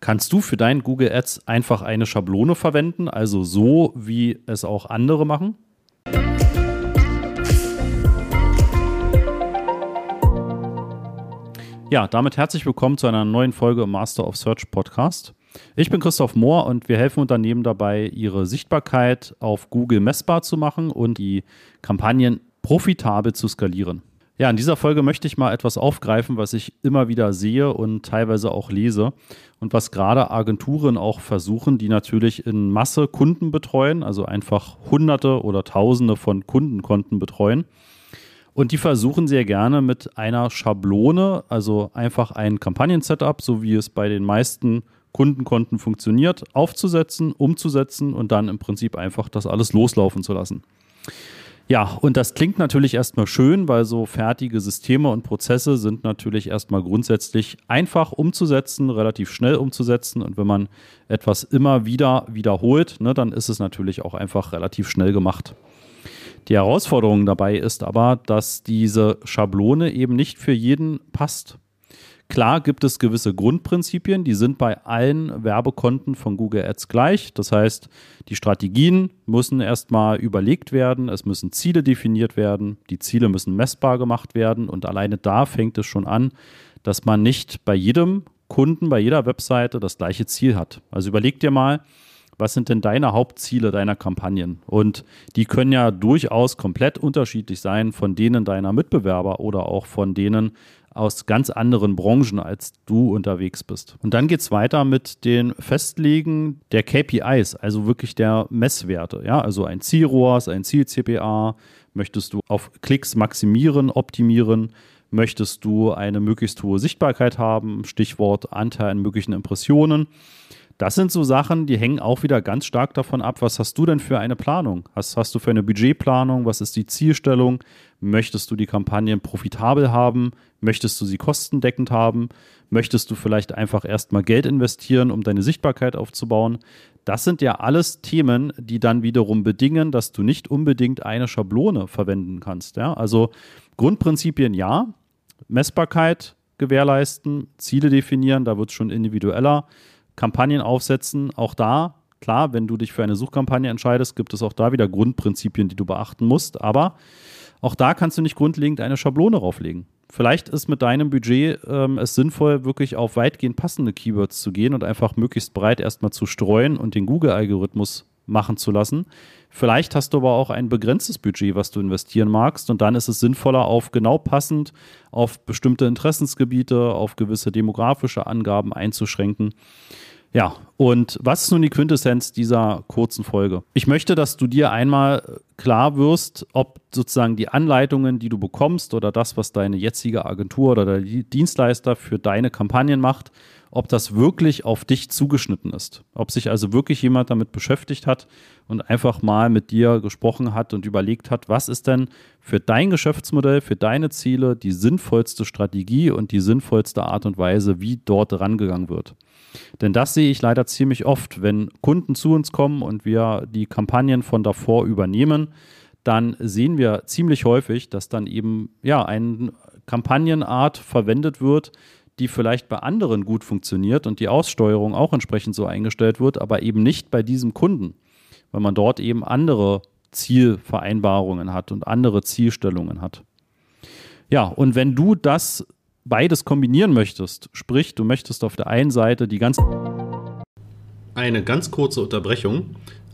Kannst du für dein Google Ads einfach eine Schablone verwenden, also so, wie es auch andere machen? Ja, damit herzlich willkommen zu einer neuen Folge im Master of Search Podcast. Ich bin Christoph Mohr und wir helfen Unternehmen dabei, ihre Sichtbarkeit auf Google messbar zu machen und die Kampagnen profitabel zu skalieren. Ja, in dieser Folge möchte ich mal etwas aufgreifen, was ich immer wieder sehe und teilweise auch lese und was gerade Agenturen auch versuchen, die natürlich in Masse Kunden betreuen, also einfach Hunderte oder Tausende von Kundenkonten betreuen und die versuchen sehr gerne mit einer Schablone, also einfach ein Kampagnen-Setup, so wie es bei den meisten Kundenkonten funktioniert, aufzusetzen, umzusetzen und dann im Prinzip einfach das alles loslaufen zu lassen. Ja, und das klingt natürlich erstmal schön, weil so fertige Systeme und Prozesse sind natürlich erstmal grundsätzlich einfach umzusetzen, relativ schnell umzusetzen. Und wenn man etwas immer wieder wiederholt, ne, dann ist es natürlich auch einfach relativ schnell gemacht. Die Herausforderung dabei ist aber, dass diese Schablone eben nicht für jeden passt. Klar gibt es gewisse Grundprinzipien, die sind bei allen Werbekonten von Google Ads gleich. Das heißt, die Strategien müssen erstmal überlegt werden, es müssen Ziele definiert werden, die Ziele müssen messbar gemacht werden und alleine da fängt es schon an, dass man nicht bei jedem Kunden, bei jeder Webseite das gleiche Ziel hat. Also überleg dir mal, was sind denn deine Hauptziele deiner Kampagnen? Und die können ja durchaus komplett unterschiedlich sein von denen deiner Mitbewerber oder auch von denen aus ganz anderen Branchen, als du unterwegs bist. Und dann geht es weiter mit den Festlegen der KPIs, also wirklich der Messwerte. Ja, also ein Zielrohrs, ein Ziel-CPA. Möchtest du auf Klicks maximieren, optimieren? Möchtest du eine möglichst hohe Sichtbarkeit haben? Stichwort Anteil an möglichen Impressionen. Das sind so Sachen, die hängen auch wieder ganz stark davon ab, was hast du denn für eine Planung? Was hast du für eine Budgetplanung? Was ist die Zielstellung? Möchtest du die Kampagnen profitabel haben? Möchtest du sie kostendeckend haben? Möchtest du vielleicht einfach erstmal Geld investieren, um deine Sichtbarkeit aufzubauen? Das sind ja alles Themen, die dann wiederum bedingen, dass du nicht unbedingt eine Schablone verwenden kannst. Ja? Also Grundprinzipien ja, Messbarkeit gewährleisten, Ziele definieren, da wird es schon individueller. Kampagnen aufsetzen, auch da, klar, wenn du dich für eine Suchkampagne entscheidest, gibt es auch da wieder Grundprinzipien, die du beachten musst, aber auch da kannst du nicht grundlegend eine Schablone rauflegen. Vielleicht ist mit deinem Budget ähm, es sinnvoll, wirklich auf weitgehend passende Keywords zu gehen und einfach möglichst breit erstmal zu streuen und den Google-Algorithmus machen zu lassen. Vielleicht hast du aber auch ein begrenztes Budget, was du investieren magst und dann ist es sinnvoller, auf genau passend auf bestimmte Interessensgebiete, auf gewisse demografische Angaben einzuschränken. Ja, und was ist nun die Quintessenz dieser kurzen Folge? Ich möchte, dass du dir einmal klar wirst, ob sozusagen die Anleitungen, die du bekommst oder das, was deine jetzige Agentur oder der Dienstleister für deine Kampagnen macht, ob das wirklich auf dich zugeschnitten ist. Ob sich also wirklich jemand damit beschäftigt hat und einfach mal mit dir gesprochen hat und überlegt hat, was ist denn für dein Geschäftsmodell, für deine Ziele die sinnvollste Strategie und die sinnvollste Art und Weise, wie dort rangegangen wird. Denn das sehe ich leider ziemlich oft, wenn Kunden zu uns kommen und wir die Kampagnen von davor übernehmen, dann sehen wir ziemlich häufig, dass dann eben ja eine Kampagnenart verwendet wird, die vielleicht bei anderen gut funktioniert und die Aussteuerung auch entsprechend so eingestellt wird, aber eben nicht bei diesem Kunden, weil man dort eben andere Zielvereinbarungen hat und andere Zielstellungen hat. Ja, und wenn du das beides kombinieren möchtest, sprich, du möchtest auf der einen Seite die ganz. Eine ganz kurze Unterbrechung.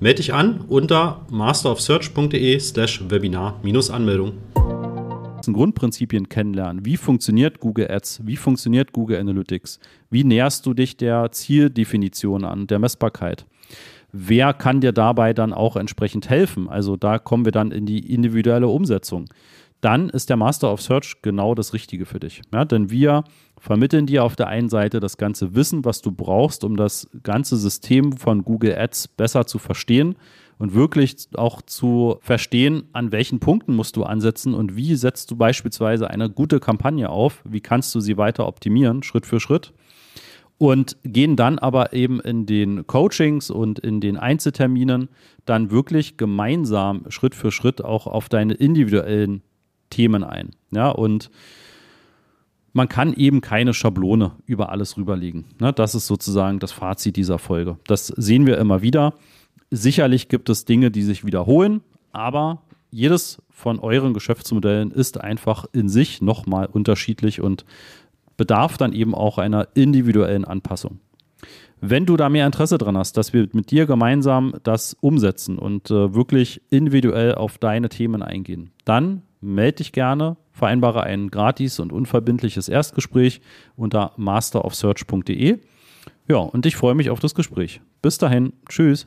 Melde dich an unter masterofsearch.de slash Webinar-Anmeldung. Grundprinzipien kennenlernen. Wie funktioniert Google Ads? Wie funktioniert Google Analytics? Wie näherst du dich der Zieldefinition an, der Messbarkeit? Wer kann dir dabei dann auch entsprechend helfen? Also da kommen wir dann in die individuelle Umsetzung. Dann ist der Master of Search genau das Richtige für dich. Ja, denn wir vermitteln dir auf der einen Seite das ganze Wissen, was du brauchst, um das ganze System von Google Ads besser zu verstehen und wirklich auch zu verstehen, an welchen Punkten musst du ansetzen und wie setzt du beispielsweise eine gute Kampagne auf, wie kannst du sie weiter optimieren, Schritt für Schritt. Und gehen dann aber eben in den Coachings und in den Einzelterminen dann wirklich gemeinsam Schritt für Schritt auch auf deine individuellen Themen ein. Ja, und man kann eben keine Schablone über alles rüberlegen. Ne, das ist sozusagen das Fazit dieser Folge. Das sehen wir immer wieder. Sicherlich gibt es Dinge, die sich wiederholen, aber jedes von euren Geschäftsmodellen ist einfach in sich nochmal unterschiedlich und bedarf dann eben auch einer individuellen Anpassung. Wenn du da mehr Interesse dran hast, dass wir mit dir gemeinsam das umsetzen und äh, wirklich individuell auf deine Themen eingehen, dann melde dich gerne, vereinbare ein gratis und unverbindliches Erstgespräch unter masterofsearch.de. Ja, und ich freue mich auf das Gespräch. Bis dahin, tschüss.